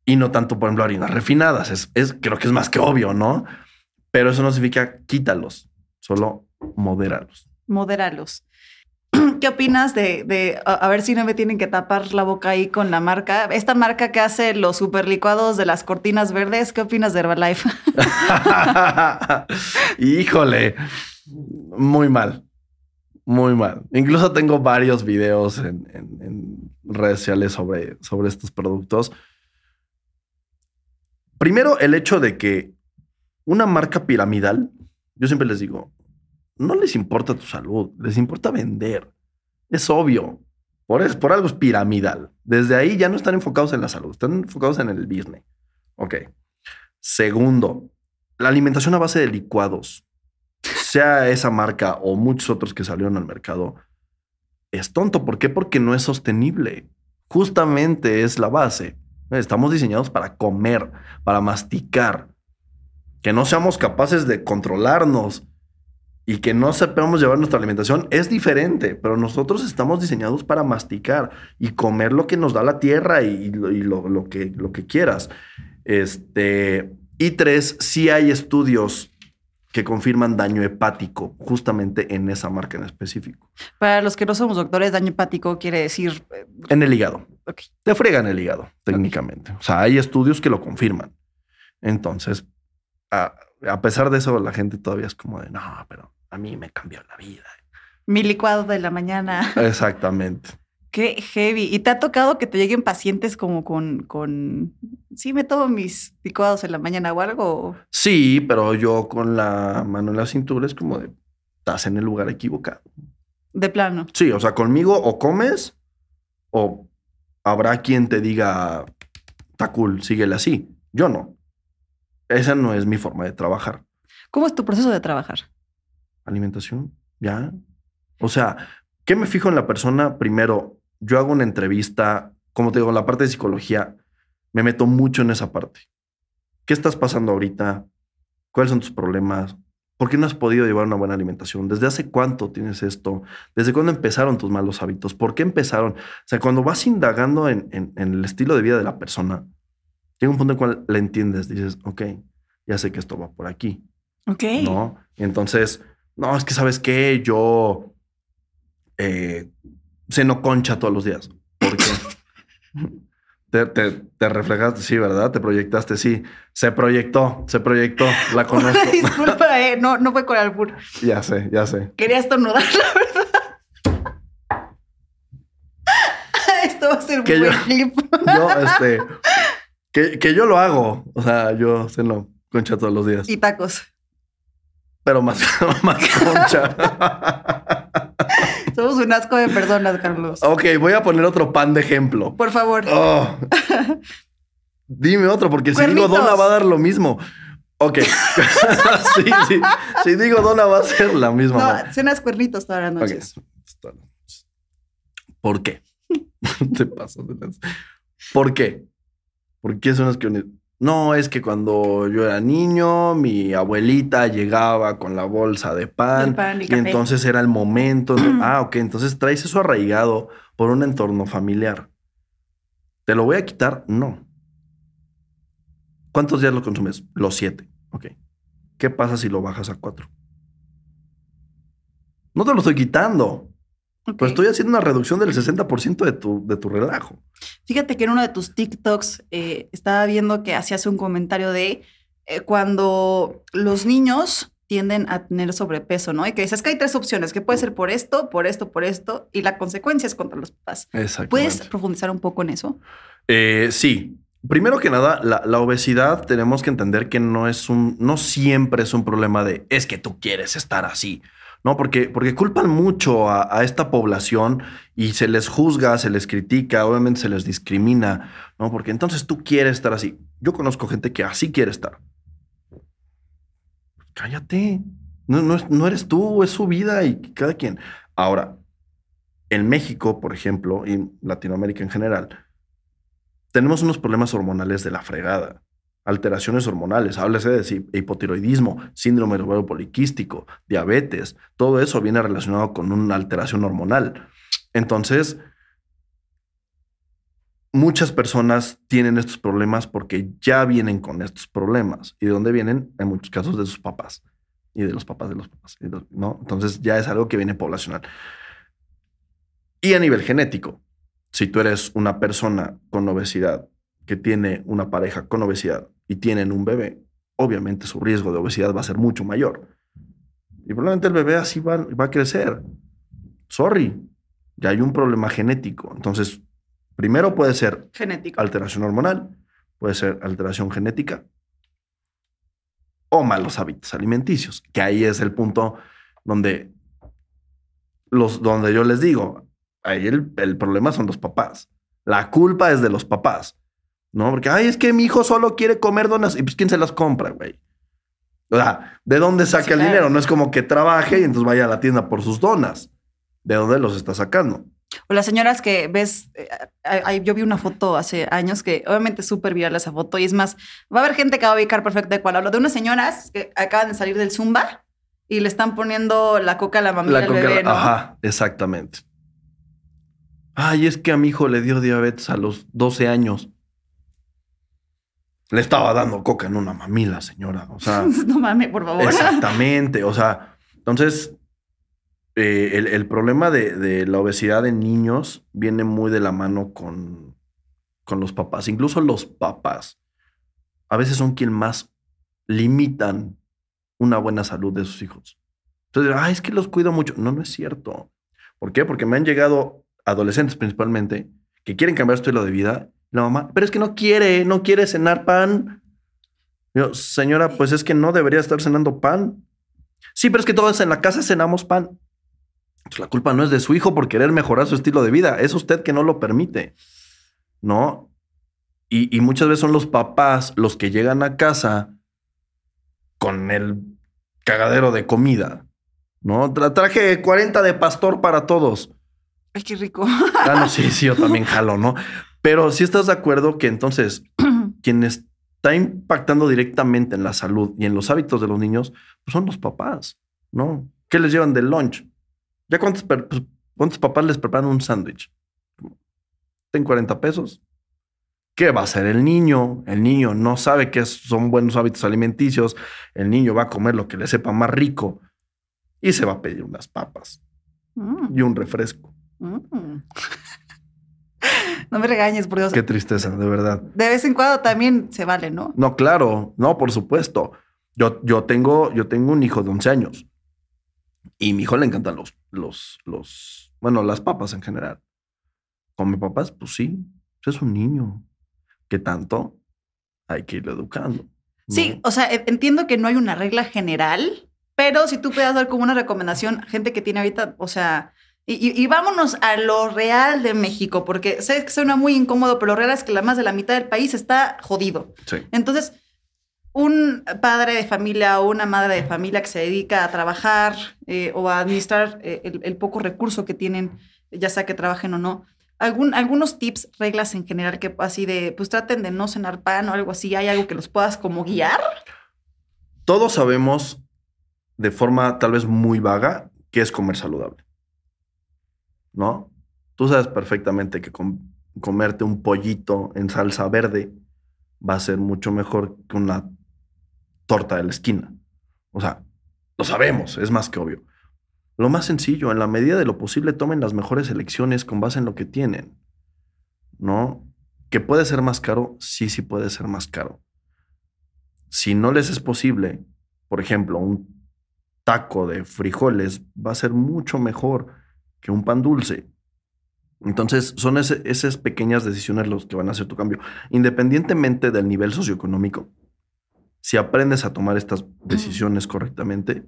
Y no tanto, por ejemplo, harinas refinadas. Es, es- creo que es más que obvio, ¿no? Pero eso no significa quítalos, solo modéralos. moderalos. ¿Qué opinas de, de- a, ver si no me tienen que tapar la boca ahí con la marca? Esta marca que hace los super licuados de las cortinas verdes, ¿qué opinas de Herbalife? Híjole, muy mal, muy mal. Incluso tengo varios videos en, redes sociales sobre, sobre estos productos. Primero, el hecho de que una marca piramidal, yo siempre les digo, no les importa tu salud, les importa vender. Es obvio. Por, es- por algo es piramidal. Desde ahí ya no están enfocados en la salud, están enfocados en el business. Ok. Segundo, la alimentación a base de licuados, sea esa marca o muchos otros que salieron al mercado, es tonto. ¿Por qué? Porque no es sostenible. Justamente es la base. Estamos diseñados para comer, para masticar. Que no seamos capaces de controlarnos y que no sepamos llevar nuestra alimentación es diferente, pero nosotros estamos diseñados para masticar y comer lo que nos da la tierra y, lo, que, lo que quieras. Este, y tres, sí hay estudios que confirman daño hepático justamente en esa marca en específico. Para los que no somos doctores, daño hepático quiere decir... eh, En el hígado. ok. Te fregan el hígado, técnicamente. O sea, hay estudios que lo confirman. Entonces, a, a pesar de eso, la gente todavía es como de, no, pero a mí me cambió la vida. Mi licuado de la mañana. Exactamente. Qué heavy. ¿Y te ha tocado que te lleguen pacientes como con... con... Sí, me tomo mis licuados en la mañana o algo? Sí, pero yo con la mano en la cintura es como de, estás en el lugar equivocado. De plano. Sí, o sea, conmigo o comes o habrá quien te diga, está cool, síguele así. Yo no. Esa no es mi forma de trabajar. ¿Cómo es tu proceso de trabajar? Alimentación, ya. O sea, ¿qué me fijo en la persona? Primero, yo hago una entrevista, como te digo, la parte de psicología, me meto mucho en esa parte. ¿Qué estás pasando ahorita? ¿Cuáles son tus problemas? ¿Por qué no has podido llevar una buena alimentación? ¿Desde hace cuánto tienes esto? ¿Desde cuándo empezaron tus malos hábitos? ¿Por qué empezaron? O sea, cuando vas indagando en, en- en el estilo de vida de la persona, llega un punto en el cual la entiendes. Dices, ok, ya sé que esto va por aquí. Ok. ¿no? Entonces, no, es que sabes qué, yo eh, ceno concha todos los días. ¿Por qué? te, te, te reflejaste, sí, ¿verdad? Te proyectaste, sí. Se proyectó, se proyectó, la conozco. Disculpa, eh, no, no fue con albur. ya sé, ya sé. Quería estornudar, la verdad. Esto va a ser Que buen yo- clip. Yo, este, Que, que yo lo hago. O sea, yo ceno concha todos los días. Y tacos. Pero más, más concha. Somos un asco de personas, Carlos. ok, voy a poner otro pan de ejemplo. Por favor. Oh. Dime otro, porque si digo Cuernitos. dona va a dar lo mismo. Ok. sí, sí. Si digo dona va a ser la misma. No, cenas cuernitos todas las noches. ¿Por qué? Te pasas de lanza. ¿Por qué? ¿Por qué son las que No, es que cuando yo era niño, mi abuelita llegaba con la bolsa de pan, y y entonces era el momento. de- ah, ok, entonces traes eso arraigado por un entorno familiar. ¿Te lo voy a quitar? No. ¿Cuántos días lo consumes? Los siete. Ok. ¿Qué pasa si lo bajas a cuatro? No te lo estoy quitando. Pues estoy haciendo una reducción del 60% de tu, de tu relajo. Fíjate que en uno de tus TikToks eh, estaba viendo que hacías un comentario de eh, cuando los niños tienden a tener sobrepeso, ¿no? Y que dices que hay tres opciones, que puede ser por esto, por esto, por esto, y la consecuencia es contra los papás. Exacto. ¿Puedes profundizar un poco en eso? Eh, sí. Primero que nada, la, la obesidad tenemos que entender que no es un, no siempre es un problema de es que tú quieres estar así. No, porque, porque culpan mucho a, esta población y se les juzga, se les critica, obviamente se les discrimina, ¿no? Porque entonces tú quieres estar así. Yo conozco gente que así quiere estar. Cállate. No, no, no eres tú, es su vida y cada quien. Ahora, en México, por ejemplo, y Latinoamérica en general, tenemos unos problemas hormonales de la fregada. Alteraciones hormonales, háblese de hipotiroidismo, síndrome ovario poliquístico, diabetes, todo eso viene relacionado con una alteración hormonal. Entonces, muchas personas tienen estos problemas porque ya vienen con estos problemas. ¿Y de dónde vienen? En muchos casos de sus papás y de los papás de los papás, ¿no? Entonces ya es algo que viene poblacional. Y a nivel genético, si tú eres una persona con obesidad que tiene una pareja con obesidad y tienen un bebé, obviamente su riesgo de obesidad va a ser mucho mayor. Y probablemente el bebé así va, va a crecer. Sorry, ya hay un problema genético. Entonces, primero puede ser Genético. alteración hormonal, puede ser alteración genética o malos hábitos alimenticios, que ahí es el punto donde, los, donde yo les digo, ahí el, el problema son los papás. La culpa es de los papás, ¿no? Porque, ay, es que mi hijo solo quiere comer donas y pues ¿quién se las compra, güey? O sea, ¿de dónde saca Sí, el claro. dinero? No es como que trabaje y entonces vaya a la tienda por sus donas. ¿De dónde los está sacando? O las señoras que ves, eh, yo vi una foto hace años que obviamente es súper viral esa foto y es más, va a haber gente que va a ubicar perfecto de cuál hablo. De unas señoras que acaban de salir del Zumba y le están poniendo la coca a la bebé, ¿no? Ajá, exactamente. Ay, es que a mi hijo le dio diabetes a los 12 años. Le estaba dando coca en una mamila, señora. O sea, no mames, por favor. exactamente. O sea, entonces, eh, el, el problema de, de la obesidad en niños viene muy de la mano con, con los papás. Incluso los papás a veces son quien más limitan una buena salud de sus hijos. Entonces, ay, es que los cuido mucho. No, no es cierto. ¿Por qué? Porque me han llegado adolescentes principalmente que quieren cambiar su estilo de vida. La mamá, pero es que no quiere, no quiere cenar pan. Yo, señora, pues es que no debería estar cenando pan. Sí, pero es que todos en la casa cenamos pan. Pues la culpa no es de su hijo por querer mejorar su estilo de vida. Es usted que no lo permite. ¿No? Y, y muchas veces son los papás los que llegan a casa con el cagadero de comida. ¿No? Tra- traje 40 de pastor para todos. Ay, qué rico. Ah, no, sí, sí, yo también jalo, ¿no? Pero si estás de acuerdo que entonces quien está impactando directamente en la salud y en los hábitos de los niños pues son los papás, ¿no? ¿Qué les llevan del lunch? ¿Ya cuántos, pues, cuántos papás les preparan un sándwich? ¿Ten 40 pesos? ¿Qué va a hacer el niño? El niño no sabe qué son buenos hábitos alimenticios. El niño va a comer lo que le sepa más rico y se va a pedir unas papas Mm, y un refresco. mm. No me regañes, por Dios. Qué tristeza, de verdad. De vez en cuando también se vale, ¿no? No, claro, no, por supuesto. Yo, yo, tengo, yo tengo un hijo de 11 años y mi hijo le encantan los, los, los, bueno, las papas en general. Come papas, pues sí, pues es un niño. ¿Qué tanto? hay que irlo educando. ¿no? Sí, o sea, e- entiendo que no hay una regla general, pero si tú puedes dar como una recomendación, gente que tiene ahorita, o sea, y, y- y vámonos a lo real de México, porque sé que suena muy incómodo, pero lo real es que la más de la mitad del país está jodido. Sí. Entonces, un padre de familia o una madre de familia que se dedica a trabajar eh, o a administrar eh, el, el poco recurso que tienen, ya sea que trabajen o no, algún, algunos tips, reglas en general que así de, pues traten de no cenar pan o algo así, ¿hay algo que los puedas como guiar? Todos sabemos de forma tal vez muy vaga qué es comer saludable. ¿No? Tú sabes perfectamente que com- comerte un pollito en salsa verde va a ser mucho mejor que una torta de la esquina. O sea, lo sabemos, es más que obvio. Lo más sencillo, en la medida de lo posible, tomen las mejores elecciones con base en lo que tienen. ¿No? Que puede ser más caro, sí, sí puede ser más caro. Si no les es posible, por ejemplo, un taco de frijoles va a ser mucho mejor que un pan dulce. Entonces, son ese- esas pequeñas decisiones los que van a hacer tu cambio. Independientemente del nivel socioeconómico, si aprendes a tomar estas decisiones correctamente,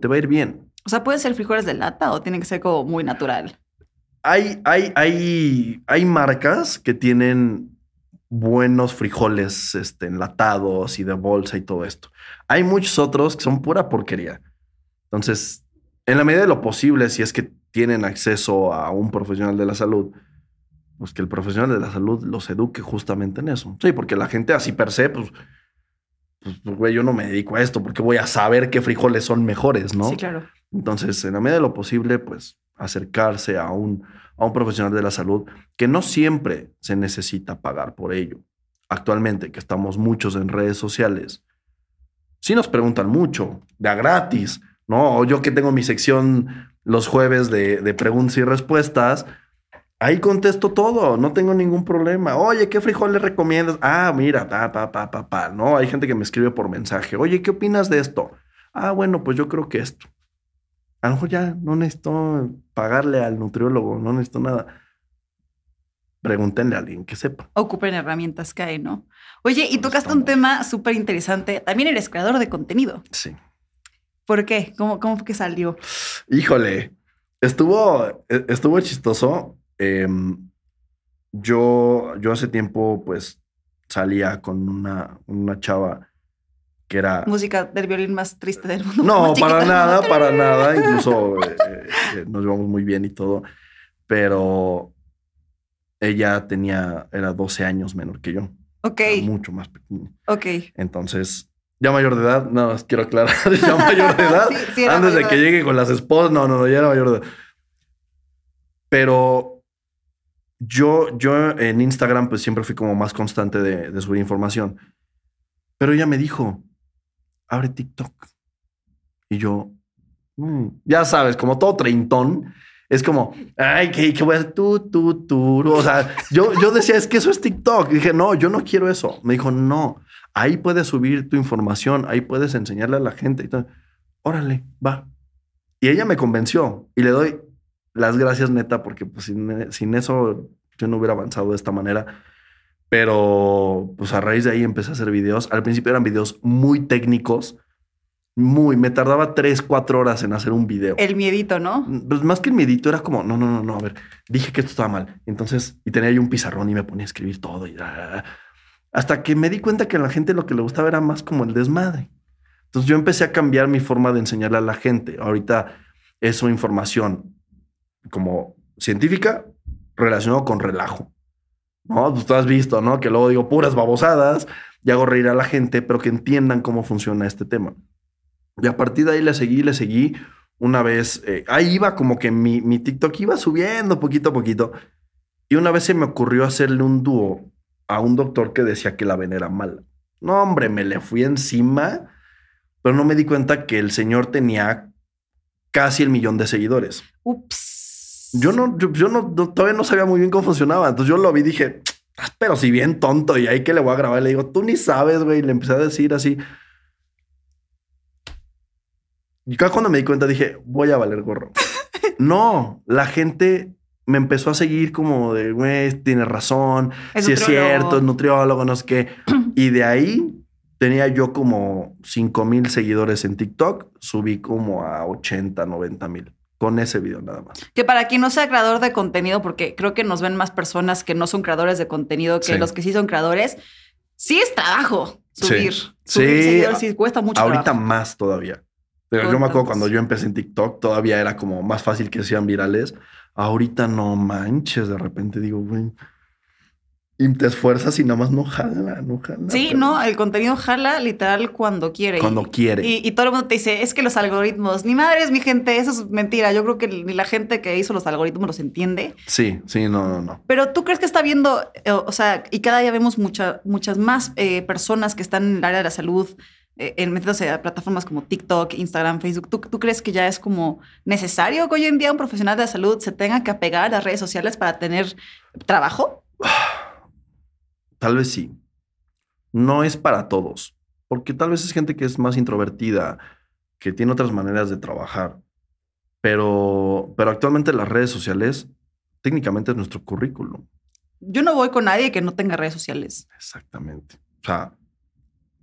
te va a ir bien. O sea, ¿pueden ser frijoles de lata o tiene que ser como muy natural? Hay, hay, hay, hay marcas que tienen buenos frijoles este, enlatados y de bolsa y todo esto. Hay muchos otros que son pura porquería. Entonces, en la medida de lo posible, si es que tienen acceso a un profesional de la salud, pues que el profesional de la salud los eduque justamente en eso. Sí, porque la gente así per se, pues, pues, pues, güey, yo no me dedico a esto porque voy a saber qué frijoles son mejores, ¿no? Sí, claro. Entonces, en la medida de lo posible, pues acercarse a un, a un profesional de la salud, que no siempre se necesita pagar por ello. Actualmente, que estamos muchos en redes sociales, sí nos preguntan mucho, de a gratis, ¿no? O yo que tengo mi sección los jueves de, de preguntas y respuestas, ahí contesto todo, no tengo ningún problema. Oye, ¿qué frijol le recomiendas? Ah, mira, pa, pa, pa, pa, pa, ¿no? Hay gente que me escribe por mensaje, oye, ¿qué opinas de esto? Ah, bueno, pues yo creo que esto. A lo mejor ya no necesito pagarle al nutriólogo, no necesito nada. Pregúntenle a alguien que sepa. Ocupen herramientas que hay, ¿no? Oye, y tocaste un tema súper interesante. También eres creador de contenido. Sí. ¿Por qué? ¿Cómo, cómo fue que salió? Híjole, estuvo, e- estuvo chistoso. Em, yo, yo hace tiempo, pues, salía con una, una chava que era. Música del violín más triste del mundo. No, para nada, para nada. Incluso eh, eh, nos llevamos muy bien y todo. Pero ella tenía, era 12 años menor que yo. Ok, Era mucho más pequeña. ok. Entonces, ya mayor de edad, no, quiero aclarar, ya mayor de edad. Sí, sí era antes de que llegue con las esposas, no, no, no, ya era mayor de edad. Pero yo, yo en Instagram, pues siempre fui como más constante de, de subir información. Pero ella me dijo, abre TikTok. Y yo, "Mm", ya sabes, como todo treintón, es como, ay, ¿qué, qué voy a hacer? Tú, tú, tú. O sea, yo, yo decía, es que eso es TikTok. Y dije, no, yo no quiero eso. Me dijo, no, ahí puedes subir tu información, ahí puedes enseñarle a la gente. Y todo. Órale, va. Y ella me convenció y le doy las gracias neta porque pues, sin, sin eso yo no hubiera avanzado de esta manera. Pero pues a raíz de ahí empecé a hacer videos. Al principio eran videos muy técnicos, muy, me tardaba tres, cuatro horas en hacer un video. El miedito, ¿no? Pues más que el medito era como, no, no, no, no, a ver, dije que esto estaba mal. Entonces, y tenía yo un pizarrón y me ponía a escribir todo y ah, hasta que me di cuenta que a la gente lo que le gustaba era más como el desmadre. Entonces yo empecé a cambiar mi forma de enseñarle a la gente. Ahorita es una información como científica relacionado con relajo. ¿No? Pues tú has visto, ¿no? Que luego digo puras babosadas y hago reír a la gente, pero que entiendan cómo funciona este tema. Y a partir de ahí le seguí, le seguí. Una vez, eh, ahí iba como que mi, mi TikTok iba subiendo poquito a poquito. Y una vez se me ocurrió hacerle un dúo a un doctor que decía que la avena era mala. No, hombre, me le fui encima, pero no me di cuenta que el señor tenía casi el millón de seguidores. Ups. Yo no, yo, yo no, todavía no sabía muy bien cómo funcionaba. Entonces yo lo vi y dije, "Ah, pero si bien tonto, y ahí que le voy a grabar, le digo, tú ni sabes, güey. Y le empecé a decir así. Y cuando me di cuenta dije, voy a valer gorro. no, la gente me empezó a seguir como de, güey, tiene razón, Es si es cierto, es nutriólogo, no sé qué. Y de ahí tenía yo como 5 mil seguidores en TikTok, subí como a 80, 90 mil con ese video nada más. Que para quien no sea creador de contenido, porque creo que nos ven más personas que no son creadores de contenido que Sí. los que sí son creadores, sí es trabajo subir. Sí. Subir Sí. seguidores sí cuesta mucho Ahorita trabajo. más todavía. Pero yo me acuerdo cuando yo empecé en TikTok, todavía era como más fácil que sean virales. Ahorita no manches, de repente digo, güey. Y te esfuerzas y nada más no jala, no jala. Sí, pero no, el contenido jala literal cuando quiere. Cuando Y- quiere. Y, y todo el mundo te dice, es que los algoritmos, ni madres, mi gente, eso es mentira. Yo creo que ni la gente que hizo los algoritmos los entiende. Sí, sí, no, no, no. Pero tú crees que está viendo, eh, o sea, y cada día vemos mucha- muchas más eh, personas que están en el área de la salud, eh, en metiéndose a plataformas como TikTok, Instagram, Facebook. ¿Tú, ¿Tú crees que ya es como necesario que hoy en día un profesional de la salud se tenga que apegar a las redes sociales para tener trabajo? Tal vez sí. No es para todos. Porque tal vez es gente que es más introvertida, que tiene otras maneras de trabajar. Pero, pero actualmente las redes sociales técnicamente es nuestro currículum. Yo no voy con nadie que no tenga redes sociales. Exactamente. O sea,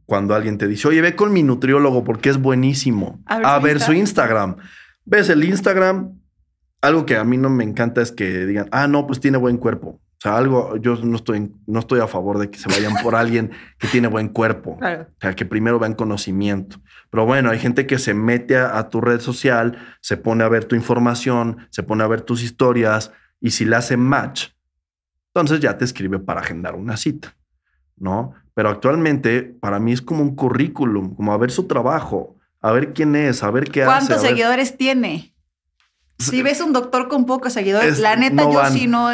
cuando alguien te dice, oye, ve con mi nutriólogo porque es buenísimo. A ver A su ver, Insta. su Instagram. Ves el Instagram. Algo que a mí no me encanta es que digan, ah, no, pues tiene buen cuerpo. O sea, algo, yo no estoy, no estoy a favor de que se vayan por alguien que tiene buen cuerpo. Claro. O sea, que primero vean conocimiento. Pero bueno, hay gente que se mete a, a tu red social, se pone a ver tu información, se pone a ver tus historias y si le hace match, entonces ya te escribe para agendar una cita, ¿no? Pero actualmente para mí es como un currículum, como a ver su trabajo, a ver quién es, a ver qué hace. ¿Cuántos a ver- seguidores tiene? Si ves un doctor con pocos seguidores, Es- la neta, no yo van. sí no.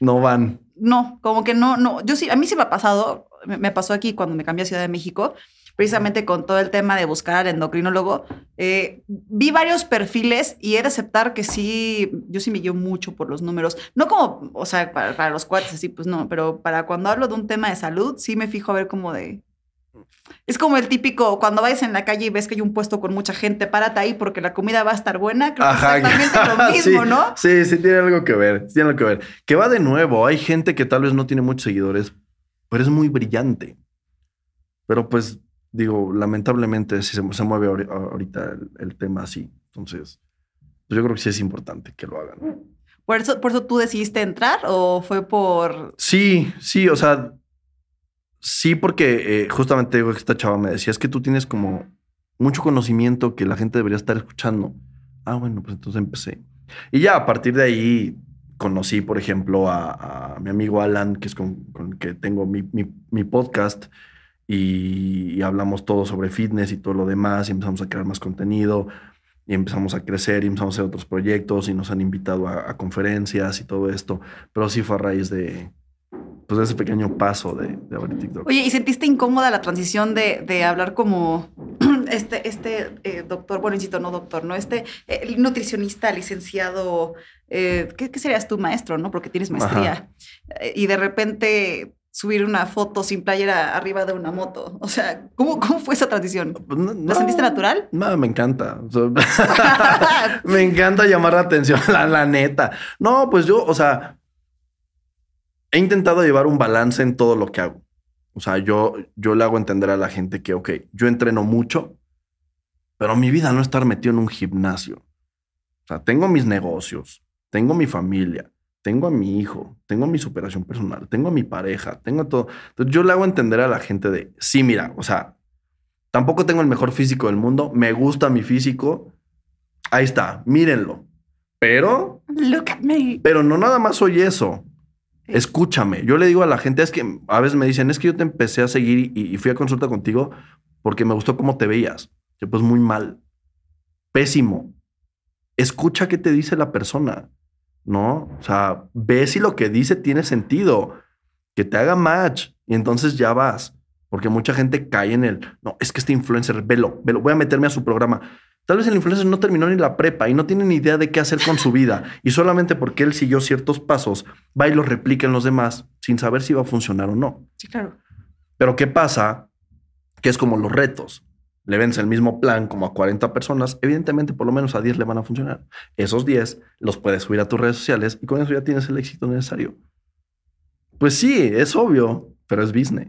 No van. No, como que no, no. Yo sí, a mí sí me ha pasado. Me, me pasó aquí cuando me cambié a Ciudad de México, precisamente con todo el tema de buscar al endocrinólogo. eh, vi varios perfiles y he de aceptar que sí, yo sí me guío mucho por los números. No como, o sea, para, para los cuates así, pues no, pero para cuando hablo de un tema de salud, sí me fijo a ver como de. Es como el típico, cuando vayas en la calle y ves que hay un puesto con mucha gente, párate ahí porque la comida va a estar buena. Creo que exactamente lo mismo, sí, ¿no? Sí, sí, tiene algo que ver. Tiene algo que ver. Que va de nuevo. Hay gente que tal vez no tiene muchos seguidores, pero es muy brillante. Pero pues, digo, lamentablemente si se, se mueve ahori- ahorita el, el tema así. Entonces, pues yo creo que sí es importante que lo hagan. Por eso, por eso tú decidiste entrar o fue por. Sí, sí, o sea, sí, porque eh, justamente digo esta chava me decía, es que tú tienes como mucho conocimiento que la gente debería estar escuchando. Ah, bueno, pues entonces empecé. Y ya a partir de ahí conocí, por ejemplo, a, a mi amigo Alan, que es con, con el que tengo mi, mi- mi podcast, y, y hablamos todo sobre fitness y todo lo demás, y empezamos a crear más contenido, y empezamos a crecer, y empezamos a hacer otros proyectos, y nos han invitado a, a conferencias y todo esto. Pero sí fue a raíz de, pues, de ese pequeño paso de, de abrir TikTok. Oye, ¿y sentiste incómoda la transición de, de hablar como este, este eh, doctor, bueno, insisto, no doctor, ¿no? Este eh, nutricionista, licenciado, eh, ¿qué, qué serías tú, maestro, no? Porque tienes maestría. Y de repente subir una foto sin playera arriba de una moto. O sea, ¿cómo, cómo fue esa transición? Pues, no- ¿Lo no, sentiste natural? No, me encanta. O sea, me encanta llamar la atención, la, la neta. No, pues yo, o sea, he intentado llevar un balance en todo lo que hago. O sea, yo, yo le hago entender a la gente que, ok, yo entreno mucho, pero mi vida no es estar metido en un gimnasio. O sea, tengo mis negocios, tengo mi familia, tengo a mi hijo, tengo mi superación personal, tengo a mi pareja, tengo todo. Entonces yo le hago entender a la gente de, sí, mira, o sea, tampoco tengo el mejor físico del mundo, me gusta mi físico, ahí está, mírenlo. Pero, Look at me. pero no nada más soy eso. Escúchame. Yo le digo a la gente, es que a veces me dicen, es que yo te empecé a seguir y, y fui a consulta contigo porque me gustó cómo te veías. Yo, pues muy mal. Pésimo. Escucha qué te dice la persona, ¿no? O sea, ve si lo que dice tiene sentido, que te haga match y entonces ya vas. Porque mucha gente cae en el, no, es que este influencer, velo, velo, voy a meterme a su programa. Tal vez el influencer no terminó ni la prepa y no tiene ni idea de qué hacer con su vida. Y solamente porque él siguió ciertos pasos, va y los replica en los demás sin saber si va a funcionar o no. Sí, claro. Pero ¿qué pasa? Que es como los retos. Le vendes el mismo plan como a 40 personas, evidentemente por lo menos a 10 le van a funcionar. Esos 10 los puedes subir a tus redes sociales y con eso ya tienes el éxito necesario. Pues sí, es obvio, pero es business.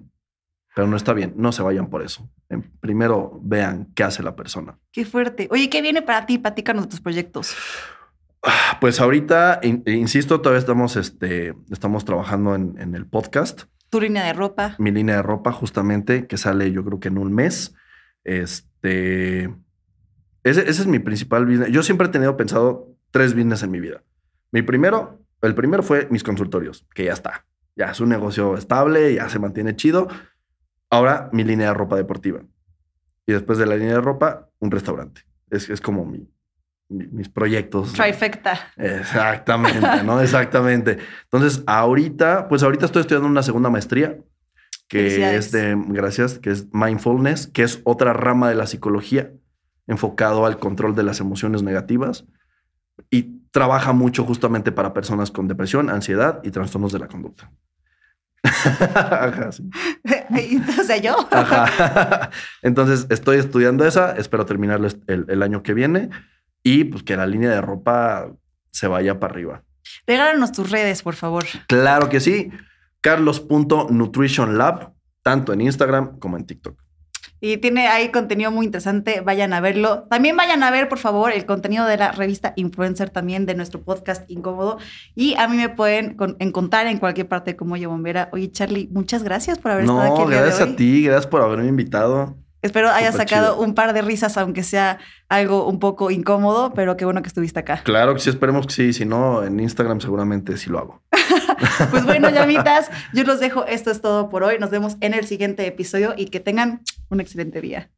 Pero no está bien, no se vayan por eso. En- Primero vean qué hace la persona. Qué fuerte. Oye, ¿qué viene para ti? Platícanos de tus proyectos. Pues ahorita, in- insisto, todavía estamos, este, estamos trabajando en, en el podcast. Tu línea de ropa. Mi línea de ropa, justamente, que sale yo creo que en un mes. Este. Ese, ese es mi principal business. Yo siempre he tenido pensado tres business en mi vida. Mi primero, el primero fue mis consultorios, que ya está. Ya es un negocio estable, ya se mantiene chido. Ahora mi línea de ropa deportiva. Y después de la línea de ropa, un restaurante. Es, es como mi, mi- mis proyectos. Trifecta. Exactamente, ¿no? Exactamente. Entonces, ahorita, pues ahorita estoy estudiando una segunda maestría que es de, gracias, que es mindfulness, que es otra rama de la psicología enfocado al control de las emociones negativas y trabaja mucho justamente para personas con depresión, ansiedad y trastornos de la conducta. Ajá, sí. o sea, yo. Ajá. Entonces, estoy estudiando esa, espero terminarlo el año que viene y pues que la línea de ropa se vaya para arriba. Regálanos tus redes, por favor. Claro que sí. Carlos.nutritionlab, tanto en Instagram como en TikTok. Y tiene ahí contenido muy interesante, vayan a verlo. También vayan a ver, por favor, el contenido de la revista Influencer también de nuestro podcast Incómodo. Y a mí me pueden con- encontrar en cualquier parte como Oye Bombera. Oye, Charlie, muchas gracias por haber estado aquí No, gracias a ti, gracias por haberme invitado. Espero Súper sacado chido. un par de risas, aunque sea algo un poco incómodo, pero qué bueno que estuviste acá. Claro que sí, esperemos que sí. Si no, en Instagram seguramente sí lo hago. Pues bueno, llamitas, yo los dejo. Esto es todo por hoy. Nos vemos en el siguiente episodio y que tengan un excelente día.